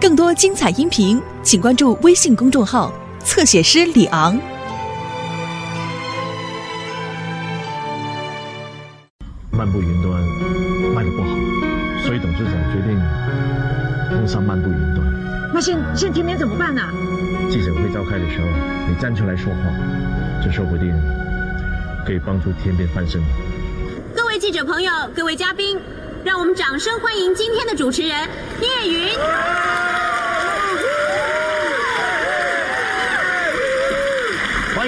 更多精彩音频，请关注微信公众号“侧写师李昂”。漫步云端卖的不好，所以董事长决定封杀漫步云端。那现现天边怎么办呢、记者会召开的时候，你站出来说话，这说不定可以帮助天边翻身。各位记者朋友，各位嘉宾，让我们掌声欢迎今天的主持人聂云。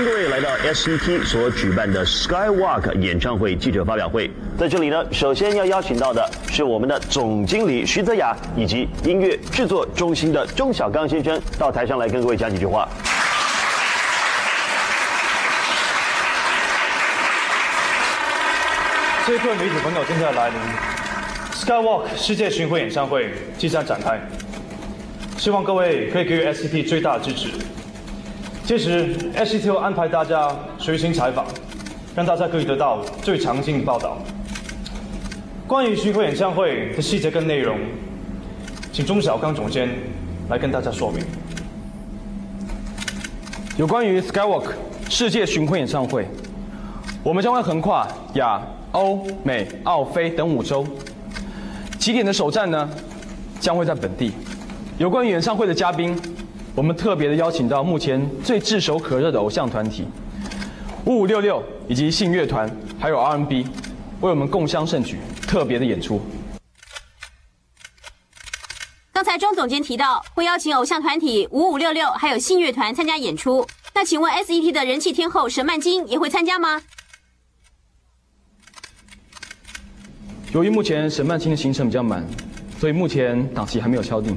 各位来到 SET 所举办的 Skywalk 演唱会记者发表会。在这里呢，首先要邀请到的是我们的总经理徐泽雅，以及音乐制作中心的钟小刚先生到台上来跟各位讲几句话。所以各位，媒体朋友正在来临，Skywalk 世界巡回演唱会即将展开，希望各位可以给予 SCT 最大的支持。届时，SCTO 安排大家随行采访，让大家可以得到最详尽的报道。关于巡回演唱会的细节跟内容，请钟小刚总监来跟大家说明。有关于 Skywalk 世界巡回演唱会，我们将会横跨亚、欧、美、澳、非等五洲。起点的首站呢，将会在本地。有关于演唱会的嘉宾，我们特别的邀请到目前最炙手可热的偶像团体五五六六以及信乐团，还有 R&B，为我们共襄盛举，特别的演出。刚才钟总监提到会邀请偶像团体五五六六还有信乐团参加演出，那请问 SET 的人气天后沈曼金也会参加吗？由于目前沈曼青的行程比较满，所以目前档期还没有敲定。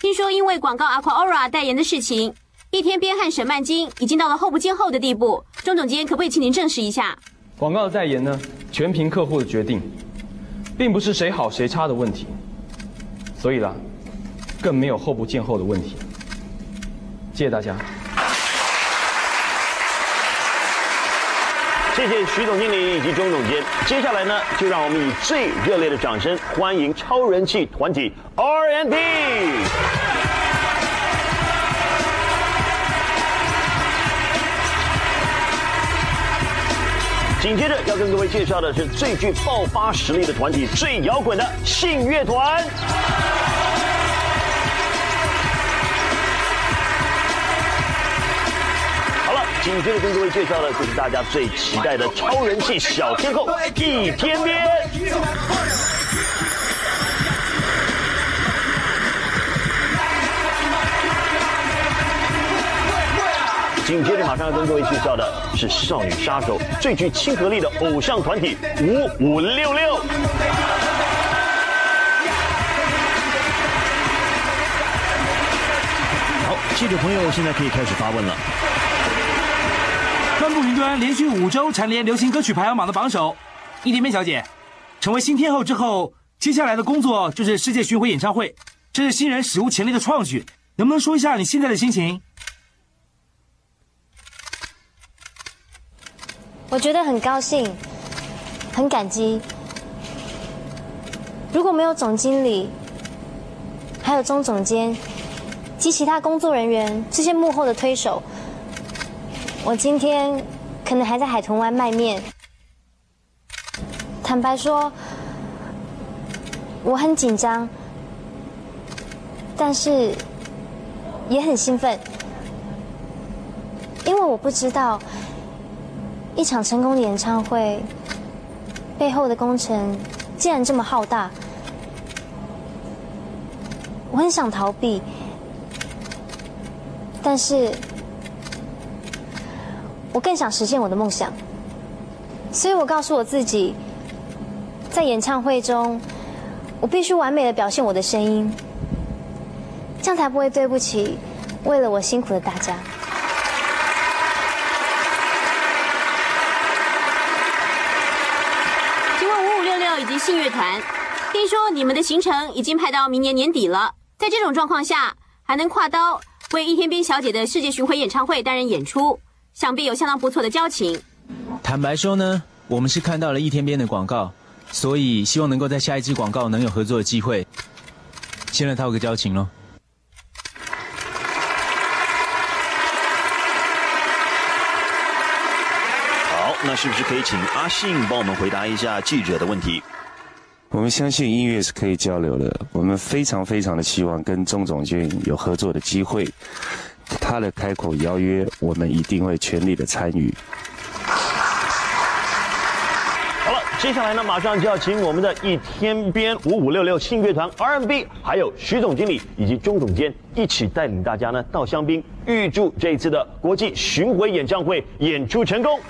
听说因为广告 Aquaora 代言的事情，一天边和沈曼金已经到了后不见后的地步。钟总监可不可以请您证实一下？广告的代言呢，全凭客户的决定，并不是谁好谁差的问题。所以啦，更没有后不见后的问题。谢谢大家。谢谢徐总经理以及钟总监。接下来呢，就让我们以最热烈的掌声欢迎超人气团体 R&B。紧接着要跟各位介绍的是最具爆发实力的团体，最摇滚的信乐团。紧接着跟各位介绍的就是大家最期待的超人气小天后易天边。紧接着马上要跟各位介绍的是少女杀手最具亲和力的偶像团体五五六六。好，记者朋友现在可以开始发问了。漫步云端连续五周蝉联流行歌曲排行榜的榜首，易天边小姐成为新天后之后，接下来的工作就是世界巡回演唱会，这是新人史无前例的创举，能不能说一下你现在的心情？我觉得很高兴，很感激。如果没有总经理，还有钟总监及其他工作人员这些幕后的推手，我今天可能还在海豚湾卖面。坦白说，我很紧张，但是也很兴奋，因为我不知道。一场成功的演唱会背后的工程竟然这么浩大，我很想逃避，但是我更想实现我的梦想，所以我告诉我自己，在演唱会中，我必须完美的表现我的声音，这样才不会对不起为了我辛苦的大家。请问五五六六以及信乐团，听说你们的行程已经排到明年年底了。在这种状况下，还能跨刀为一天边小姐的世界巡回演唱会担任演出，想必有相当不错的交情。坦白说呢，我们是看到了一天边的广告，所以希望能够在下一支广告能有合作的机会，先来套个交情喽。好，那是不是可以请阿信帮我们回答一下记者的问题？我们相信音乐是可以交流的，我们非常非常的希望跟钟总监有合作的机会。他的开口邀约，我们一定会全力的参与。好了，接下来呢，马上就要请我们的一天边五五六六信乐团 R&B，还有徐总经理以及钟总监一起带领大家呢到香槟，预祝这一次的国际巡回演唱会演出成功。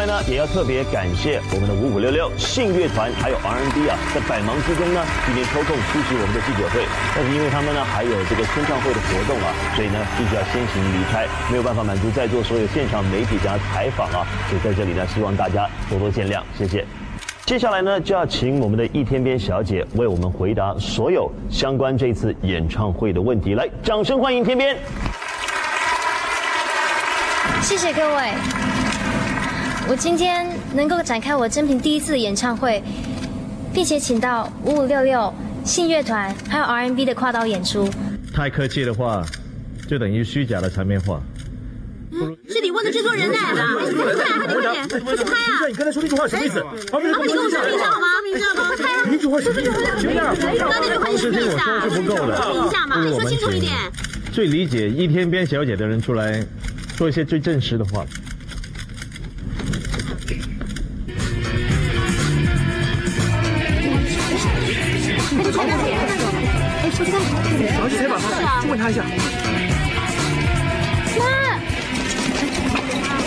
外呢，也要特别感谢我们的五五六六信乐团，还有 R N B 啊，在百忙之中呢，今天抽空出席我们的记者会。但是因为他们呢还有这个签唱会的活动啊，所以呢必须要先行离开，没有办法满足在座所有现场媒体加采访啊，所以在这里呢，希望大家多多见谅，谢谢。接下来呢，就要请我们的易天边小姐为我们回答所有相关这次演唱会的问题。来，掌声欢迎天边。谢谢各位。我今天能够展开我真平第一次的演唱会，并且请到五五六六信乐团还有 R&B 的跨刀演出。太客气的话，就等于虚假的场面话。是你问的制作人呢？快快点快点，快去拍啊！你刚才说那句话什么意思？麻烦你给我说明一下好吗？明一下吗？拍啊！那句话什么意思？就这样，那你快点说明一下，是不够的。说明一下嘛，你说清楚一点。最理解一天边小姐的人出来，说一些最真实的话。问他一下。妈，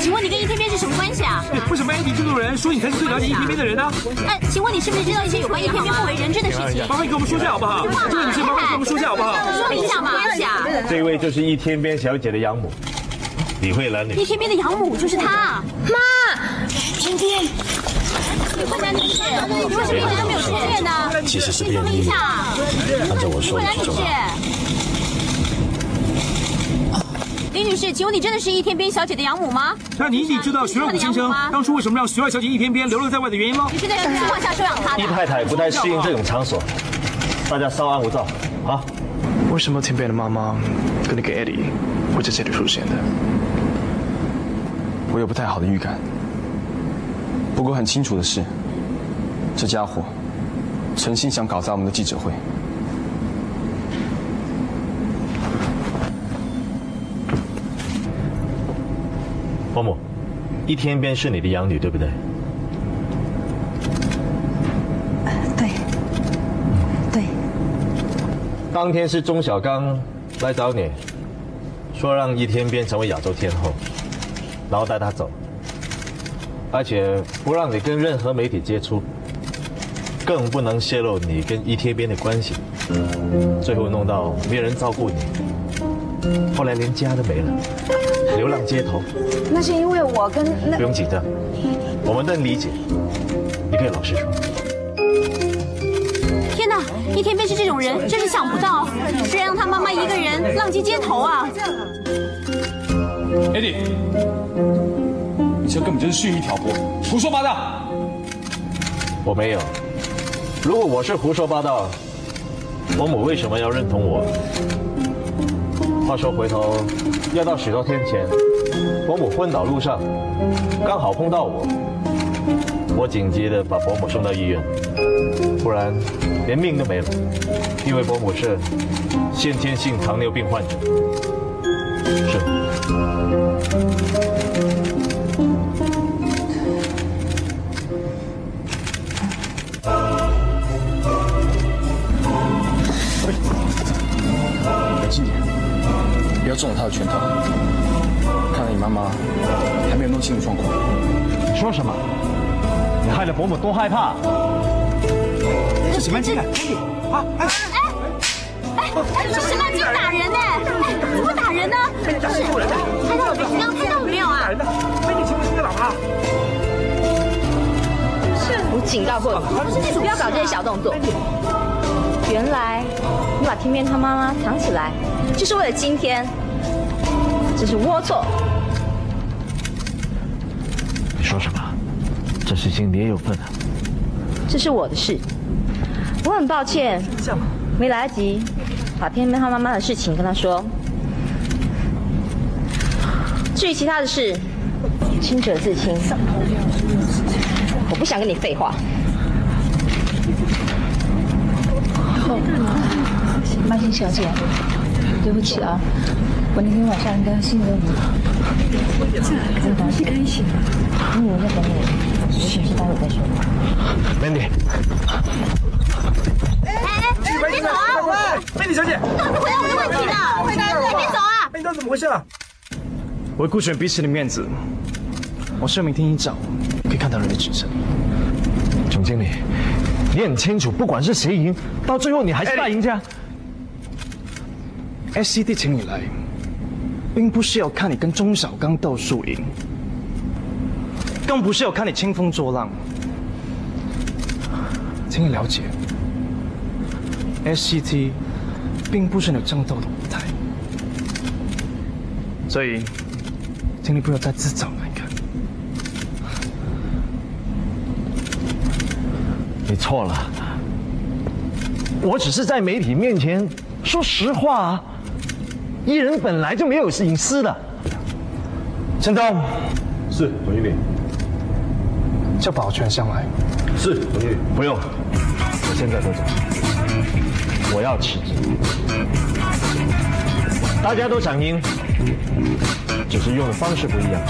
请问你跟易天边是什么关系啊？为什么 Andy 制作人说你才是最了解易天边的人呢？哎，请问你是不是知道一些有关易天边不为人知的事情？麻烦你给我们说一下好不好？这位女士，麻烦你给我们说一下好不好？说明一下嘛，关系啊。这位就是易天边小姐的养母，李慧兰女一天边的养母就是她。妈，今天。慧兰女士，你为什么一直都没有出现呢？其实是便衣。按照我说的去做。李女士，请问你真的是易天边小姐的养母吗？那你已经知道徐二虎先生当初为什么让徐二小姐易天边流落在外的原因吗？你是在什么情况下收养她的？易太太不太适应这种场所，大家稍安勿躁，啊。为什么天边的妈妈跟那个 Eddie 会在这里出现的？我有不太好的预感。不过很清楚的是，这家伙诚心想搞砸我们的记者会。伯母，一天边是你的养女，对不对？对，对。当天是钟小刚来找你，说让一天边成为亚洲天后，然后带她走，而且不让你跟任何媒体接触，更不能泄露你跟一天边的关系，最后弄到没人照顾你，后来连家都没了，流浪街头。那是因为我跟那不用紧张，我们能理解，你可以老实说。天哪，一天边是这种人，真是想不到，居然让他妈妈一个人浪迹街头啊！Eddie，你这根本就是蓄意挑拨，胡说八道。我没有，如果我是胡说八道，伯母为什么要认同我？话说回头要到许多天前，伯母昏倒路上，刚好碰到我，我紧急的把伯母送到医院，不然连命都没了，因为伯母是先天性糖尿病患者。是。冷静点，不要中了他的圈套。看来你妈妈还没有弄清楚状况。你说什么？你害得伯母多害怕！这什么劲啊？啊！哎哎哎！这什么劲打人呢？哎，怎么打人呢？是拍到我没？你刚刚拍到我没有啊？美女，请问是你老婆？是，我警告过你，不要搞这些小动作。原来你把天边他妈妈藏起来，就是为了今天，真是龌龊。你说什么？这事情你也有份啊！这是我的事。我很抱歉，没来得及把天边他妈妈的事情跟他说。至于其他的事，清者自清。我不想跟你废话。曼心小姐，对不起啊，我那天晚上应该信任你。这东西可以写吗？嗯，我在等你，有请示待会再说。Mandy，哎哎，别走啊！美女小姐，你回答我的问题呢！回答别走啊！哎，那怎么回事啊？为顾全彼此的面子，我是明天一早可以看到人的指证。总经理，你很清楚，不管是谁赢，到最后你还是大赢家。SCD 请你来，并不是要看你跟钟小刚斗输赢，更不是要看你兴风作浪。请你了解，SCT 并不是你战斗的舞台，所以，请你不要再自找难堪。你错了，我只是在媒体面前说实话啊。艺人本来就没有隐私的。陈东，是总经理。叫保全上来。是总经理。不用，我现在就走。我要辞职。大家都想赢，只是用的方式不一样。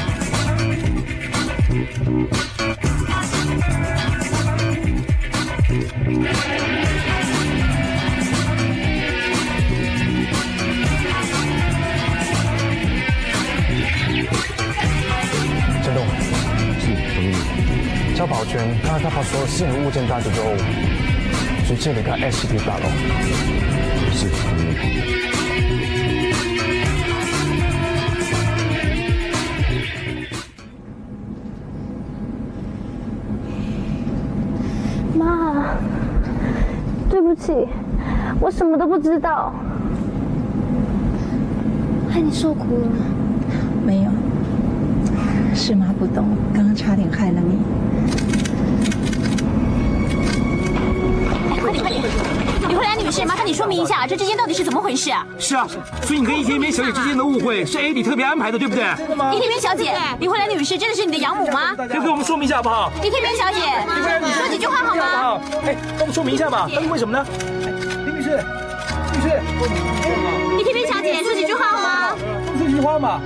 保全，看他把所有私人物件带走之后，直接离开 SCT 大楼。是。妈，对不起，我什么都不知道，害你受苦了。没有，是妈不懂，刚刚差点害了你。李慧兰女士，麻烦你说明一下，这之间到底是怎么回事啊？是啊，所以你跟易天边小姐之间的误会是 AD 特别安排的，对不对？易天边小姐，李慧兰女士真的是你的养母吗？可以给我们说明一下好不好？易天边小姐，说几句话好吗？哎，帮我们说明一下吧，到底为什么呢？林女士，女士，易天边小姐，说几句话好吗？说几句话嘛。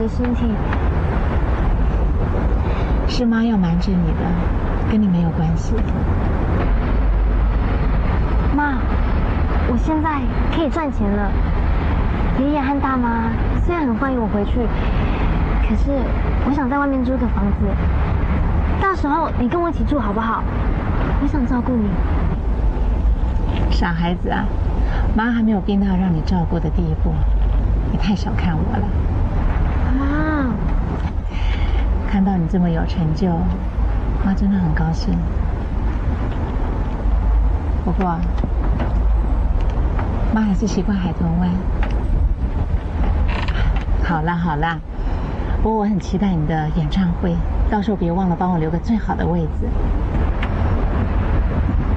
的身体。是妈要瞒着你的，跟你没有关系。妈，我现在可以赚钱了。爷爷和大妈虽然很欢迎我回去，可是我想在外面租个房子，到时候你跟我一起住好不好？我想照顾你。傻孩子啊，妈还没有变到让你照顾的地步，你太小看我了。妈，看到你这么有成就，妈真的很高兴。不过，妈还是习惯海豚湾。好啦好啦，不过我很期待你的演唱会，到时候别忘了帮我留个最好的位置。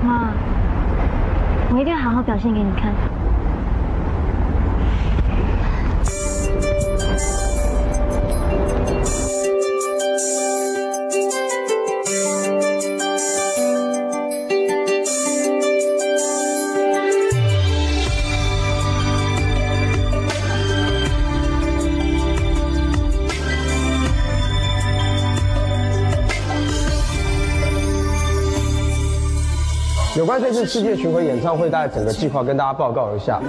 妈，我一定好好表现给你看。这次世界巡回演唱会，大概整个计划跟大家报告一下。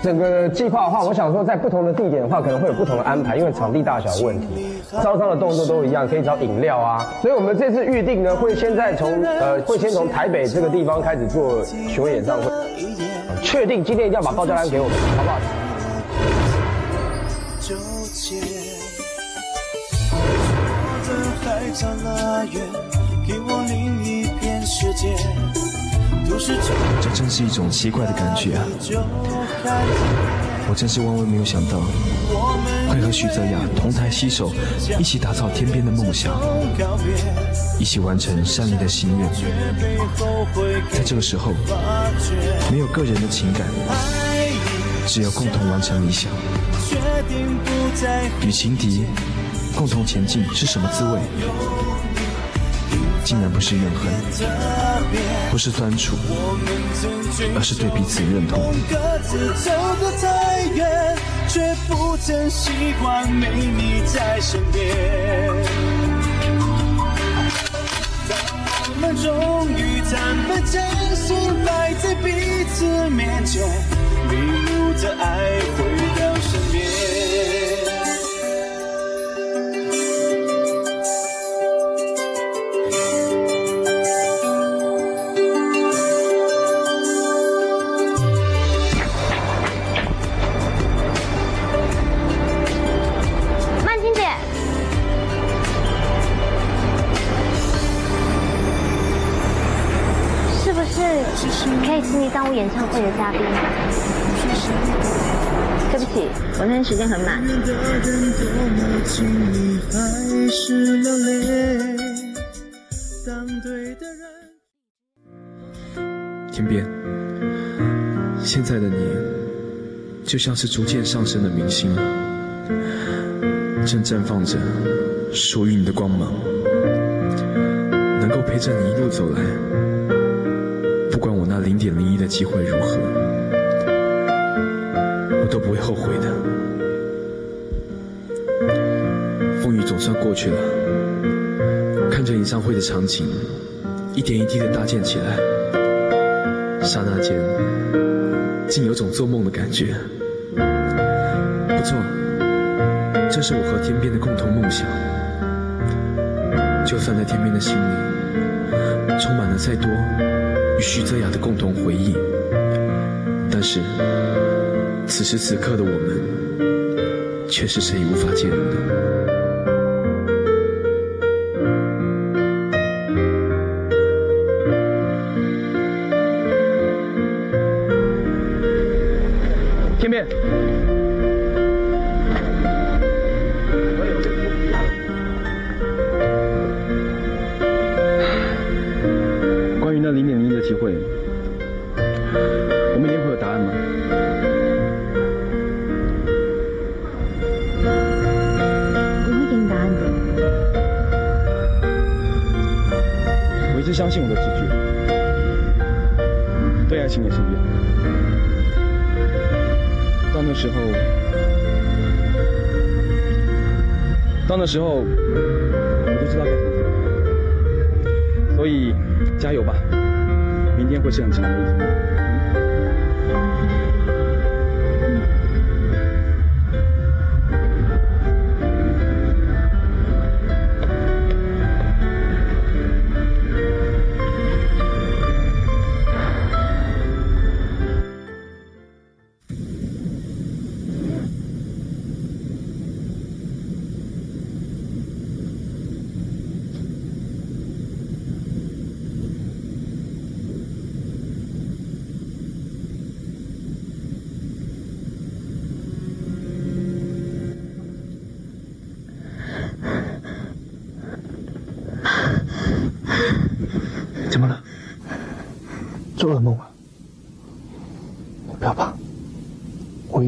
整个计划的话，我想说，在不同的地点的话，可能会有不同的安排，因为场地大小问题。招商的动作都一样，可以找饮料啊。所以我们这次预定呢，会现在从呃，会先从台北这个地方开始做巡回演唱会。确定今天一定要把报价单给我们，好不好？这真是一种奇怪的感觉啊！我真是万万没有想到，会和许泽雅同台携手，一起打造天边的梦想，一起完成善意的心愿。在这个时候，没有个人的情感，只有共同完成理想。与情敌共同前进是什么滋味？竟然不是怨恨，不是酸楚，而是对彼此认同。各自走得太远，却不曾习惯没你在身边。我们终于坦白真心摆在彼此面前，迷路的爱回到我演唱会的嘉宾。对不起，我那天时间很满。天边，现在的你，就像是逐渐上升的明星，正绽放着属于你的光芒，能够陪着你一路走来。不管我那零点零一的机会如何，我都不会后悔的。风雨总算过去了，看着演唱会的场景一点一滴的搭建起来，刹那间竟有种做梦的感觉。不错，这是我和天边的共同梦想。就算在天边的心里充满了再多。与徐泽雅的共同回忆，但是此时此刻的我们，却是谁也无法介入的。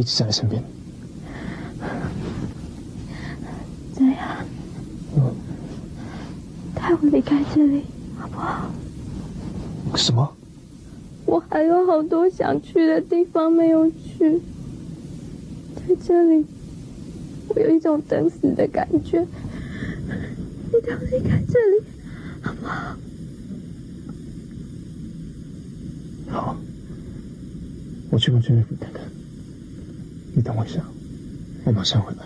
一直在你身边。这样，带我离开这里，好不好？什么？我还有好多想去的地方没有去，在这里，我有一种等死的感觉。你带我离开这里，好不好？好，我去问军乐府看看。等我一下，我马上回来。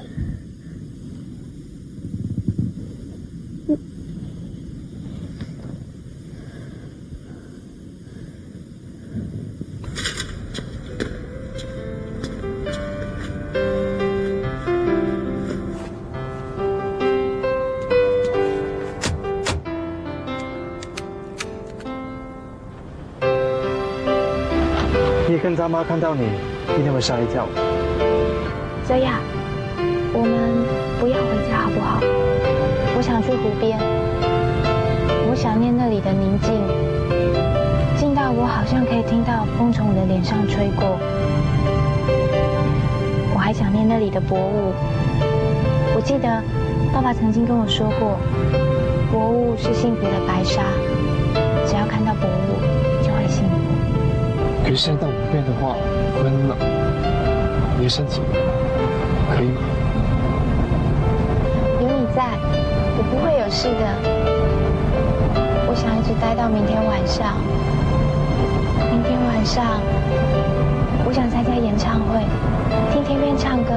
你跟他妈看到你，一定会吓一跳。泽雅，我们不要回家好不好？我想去湖边，我想念那里的宁静，静到我好像可以听到风从我的脸上吹过。我还想念那里的薄雾。我记得爸爸曾经跟我说过，薄雾是幸福的白纱，只要看到薄雾就会幸福。可是现在到湖边的话会很冷，你的身体有你在，我不会有事的。我想一直待到明天晚上。明天晚上，我想参加演唱会，听天边唱歌，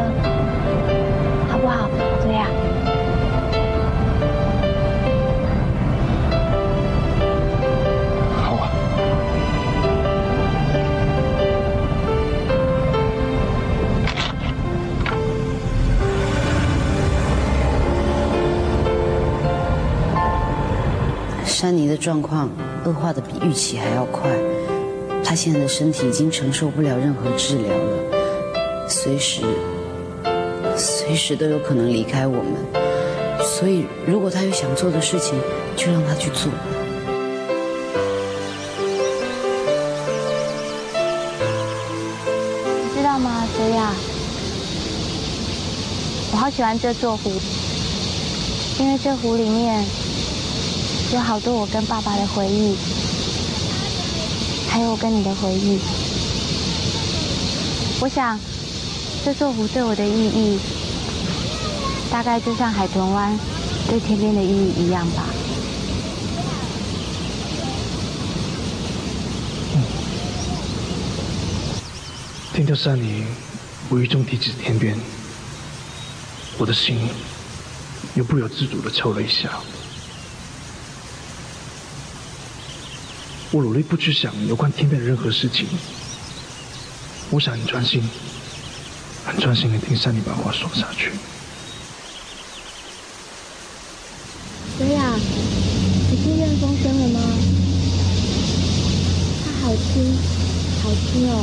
好不好？泽雅。好珊妮的状况恶化的比预期还要快，她现在的身体已经承受不了任何治疗了，随时随时都有可能离开我们。所以，如果她有想做的事情，就让她去做。你知道吗，泽雅？我好喜欢这座湖，因为这湖里面有好多我跟爸爸的回忆，还有我跟你的回忆。我想，这座湖对我的意义，大概就像海豚湾对天边的意义一样吧。听到山林无意中提起天边，我的心又不由自主的抽了一下。我努力不去想有关天边的任何事情，我想很专心，很专心的听珊妮把话说下去。泽雅，你听见风声了吗？它好轻，好轻哦。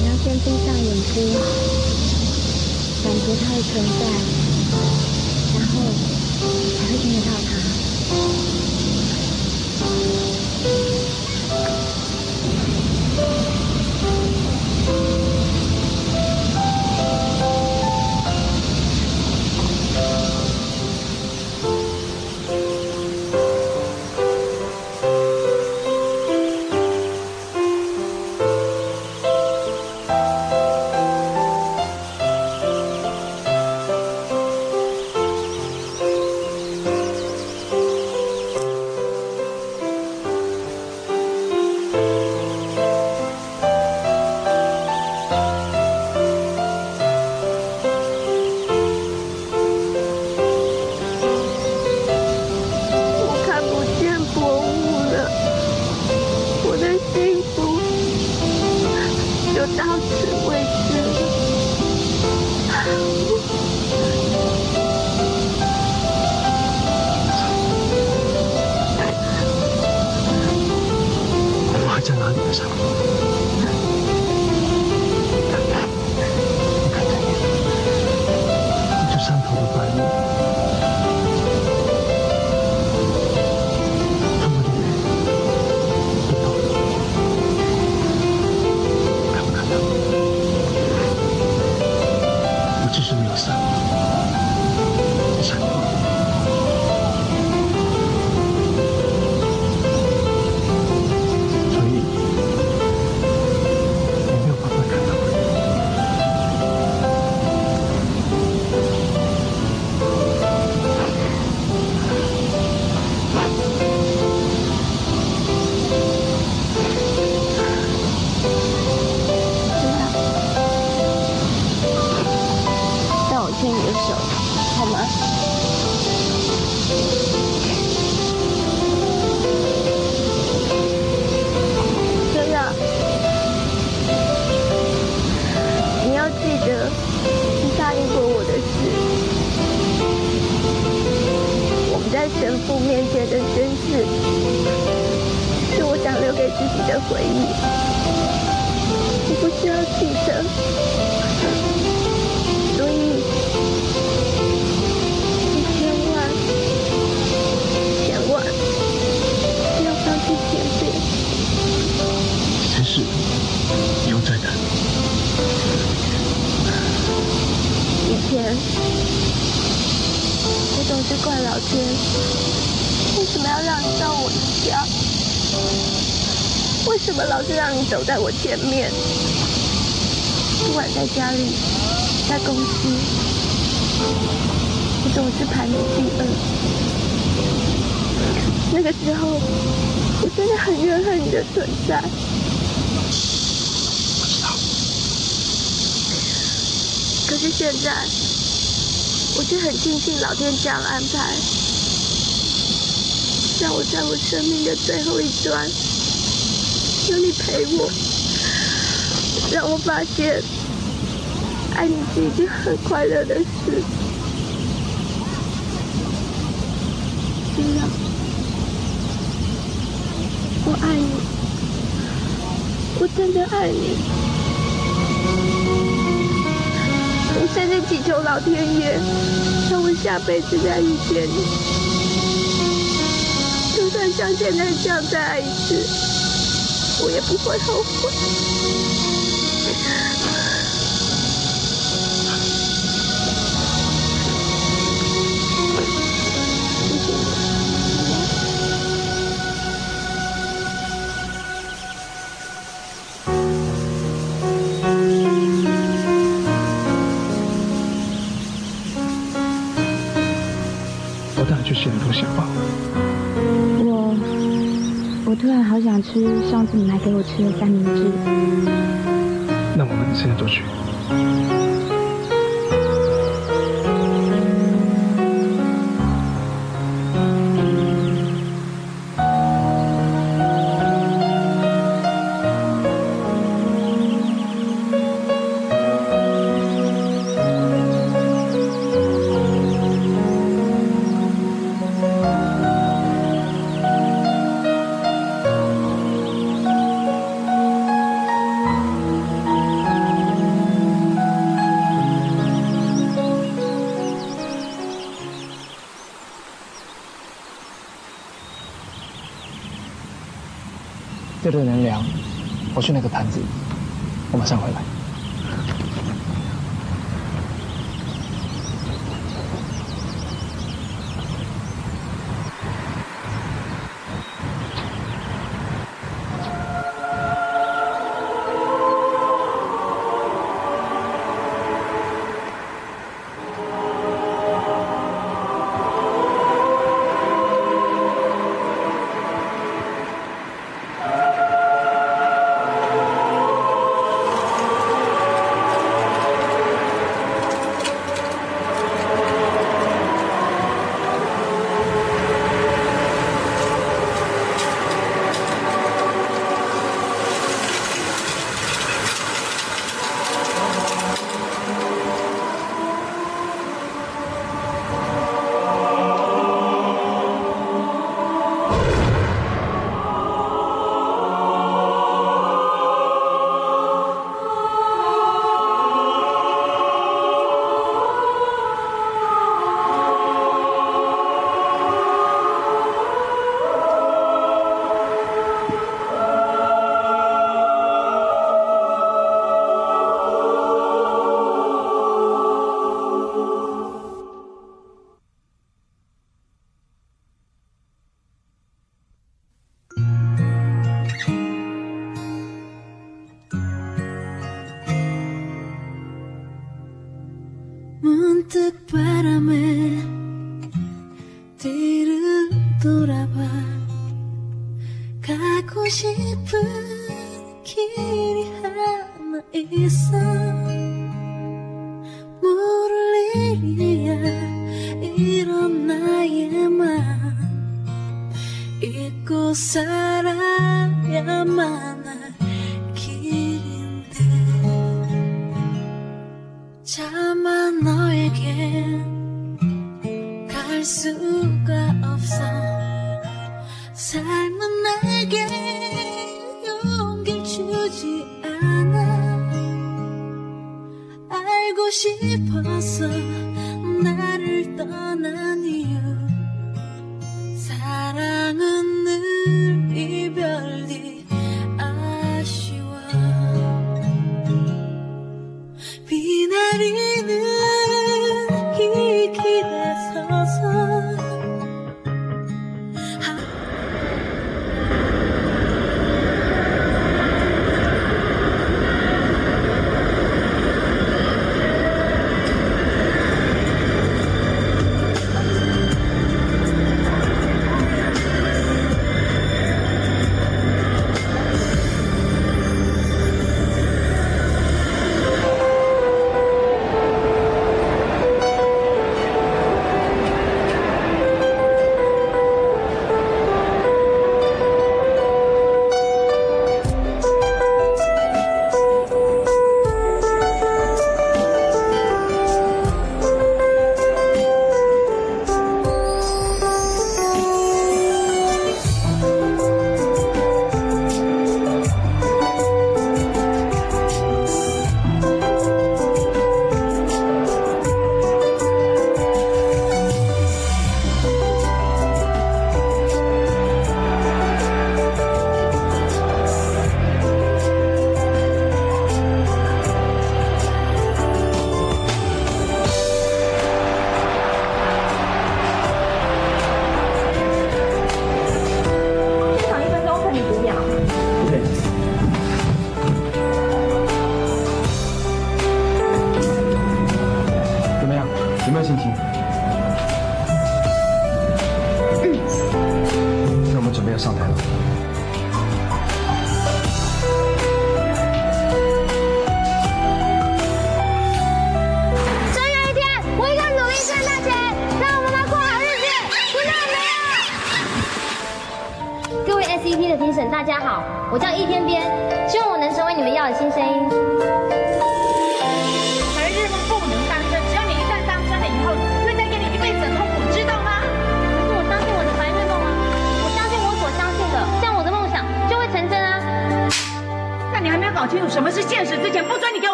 你要先闭上眼睛，感觉它的存在，然后才会听得到它。只是没有伞，管在家里，在公司，我总是排名第二。那个时候，我真的很怨恨你的存在。可是现在，我却很庆幸老天这样安排，让我在我生命的最后一段有你陪我，让我发现爱你是一件很快乐的事。这样，我爱你，我真的爱你。我现在祈求老天爷，让我下辈子再遇见你。就算像现在这样再爱一次，我也不会后悔。吃上次你买给我吃的三明治。那我们现在就去。去那个盘子，我马上回来。 수가 없어. 삶은 내게 용기 주지 않아. 알고 싶어서 나를 떠나.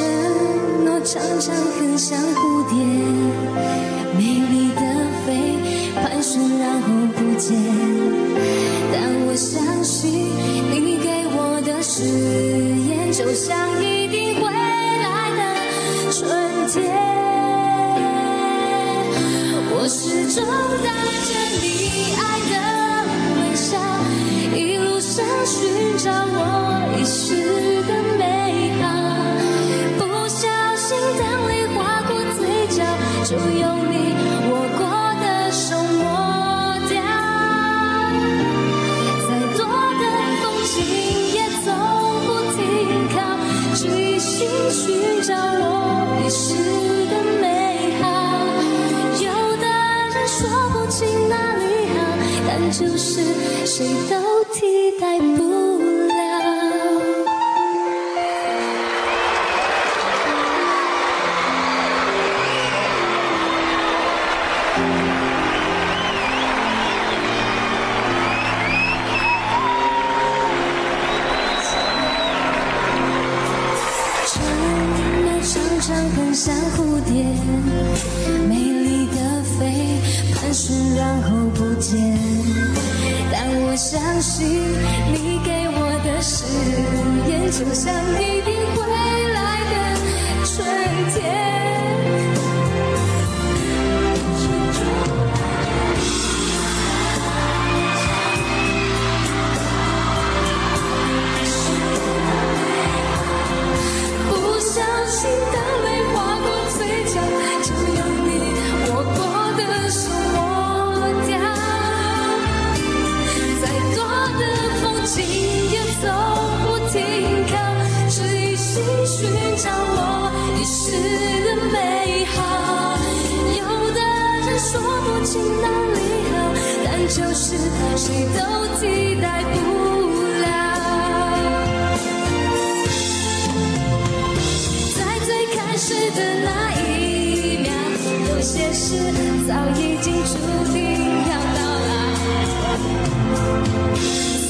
承诺常常很像蝴蝶美丽的飞盘旋然后不见但我相信你给我的誓言就像一定会来的。春天我始终带着你爱的微笑一路上寻找我遗失谁都就像一定会来的春天。我遗失的美好。有的人说不清哪里好，但就是谁都替代不了。在最开始的那一秒，有些事早已经注定要到老。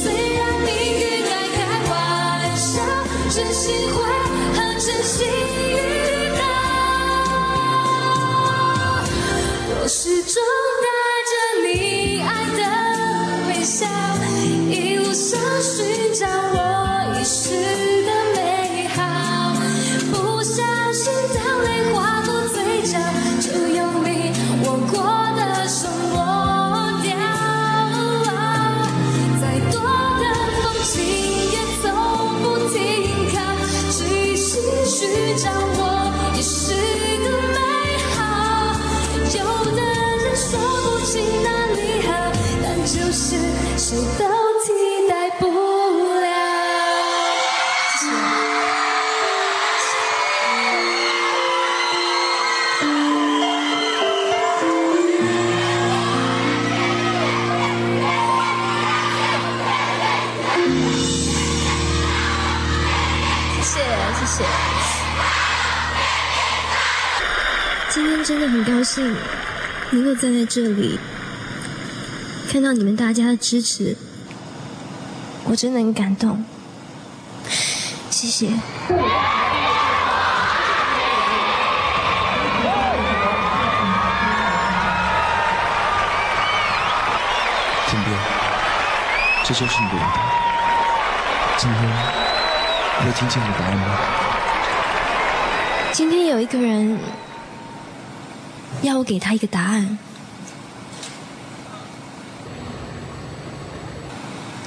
虽然命运爱开玩笑，真心会和真心始终带着你爱的微笑，一路上寻找我遗失的美。能够站在这里，看到你们大家的支持，我真的很感动。谢谢。天边，这就是你的舞台。今天会听见你的答案吗？今天有一个人要我给他一个答案，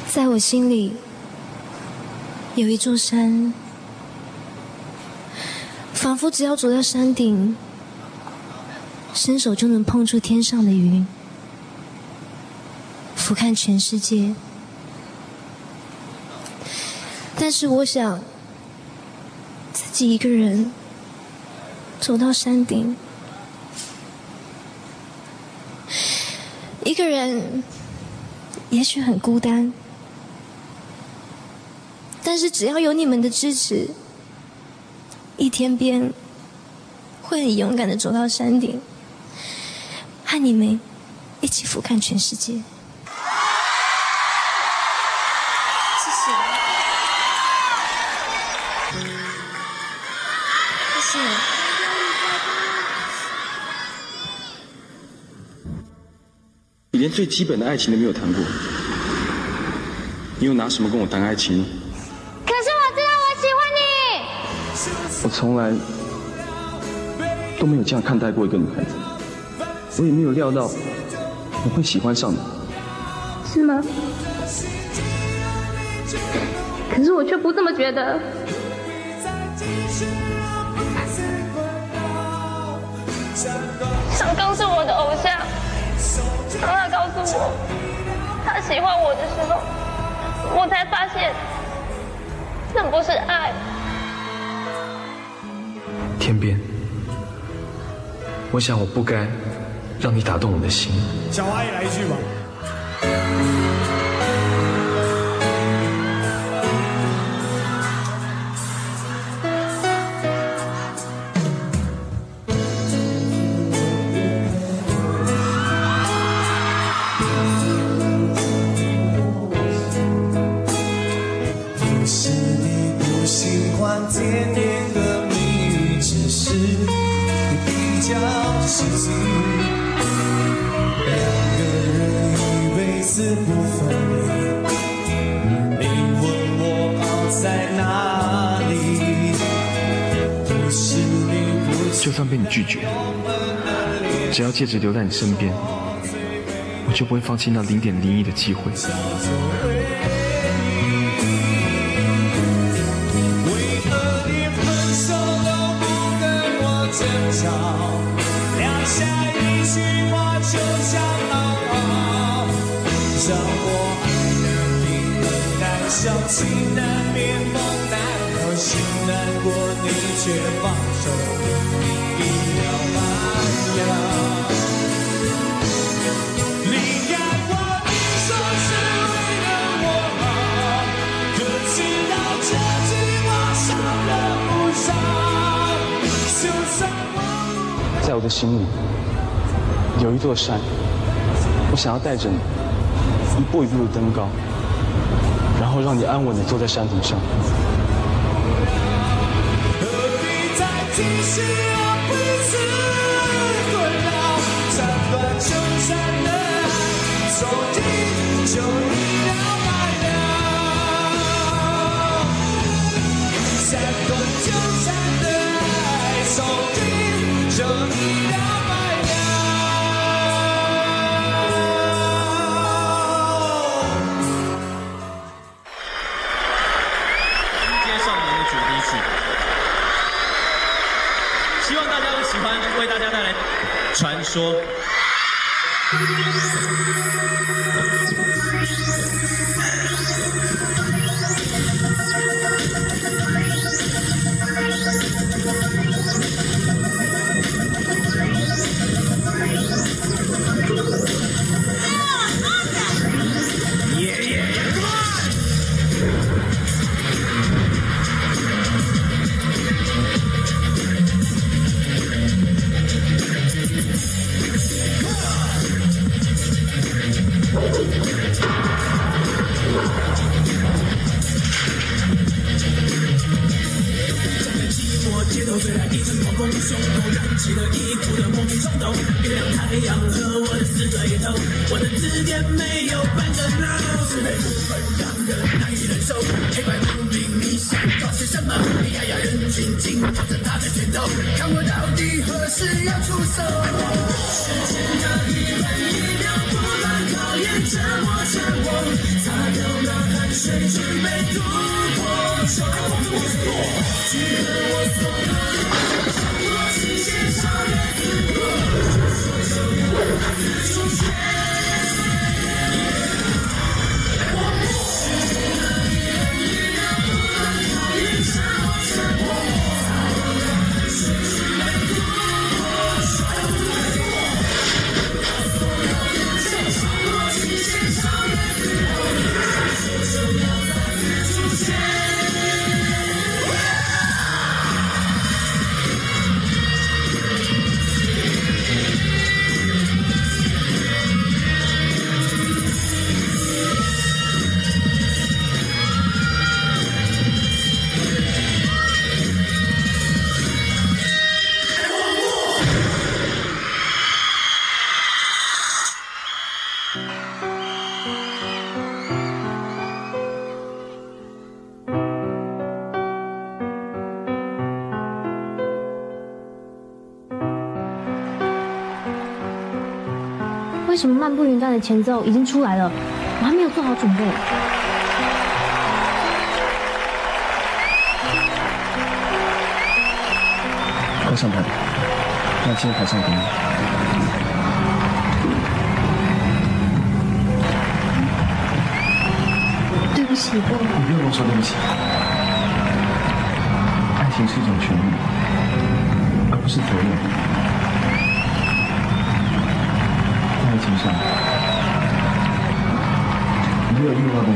在我心里有一座山，仿佛只要走到山顶，伸手就能碰触天上的云，俯瞰全世界。但是我想自己一个人走到山顶，个人也许很孤单，但是只要有你们的支持，一天边会很勇敢的走到山顶，和你们一起俯瞰全世界。最基本的爱情都没有谈过，你又拿什么跟我谈爱情呢？可是我知道我喜欢你。我从来都没有这样看待过一个女孩子，我也没有料到我会喜欢上你。是吗？可是我却不这么觉得。小刚是我的偶像，当他喜欢我的时候，我才发现那不是爱。天边，我想我不该让你打动我的心。小阿姨来一句吧。戒指留在你身边，我就不会放弃那零点零一的机会。为何你分手都不跟我争吵？撂下一句话就想好好，让我爱的你很难消，情难眠，梦难合，心难过，你却放手一了百了。在我的心里有一座山，我想要带着你一步一步的登高，然后让你安稳的坐在山顶上。何必再继续让彼此困扰？斩断就斩的爱，从今就一了百了。斩断就斩的爱，从生日快乐迎接少年的主题曲希望大家都喜欢为大家带来传说。阵狂风，胸口燃起了一股的莫名冲动。月亮、太阳和我的死对头，我的字典没有半个 no。是非不分让人难以忍受，黑白不明，你想搞些什么？你压压人群，紧握着他的拳头，看我到底何时要出手。时间的一分一秒不断考验着我，着我，擦掉了汗水，准备突破。手爱光着我所落，聚合我所有，我是线上的为什么漫步云端的前奏已经出来了，我还没有做好准备？快上台，让今天台上等你。对不起，我你不用跟我说对不起。爱情是一种权利，而不是责任。在爱情上，你没有义务要跟我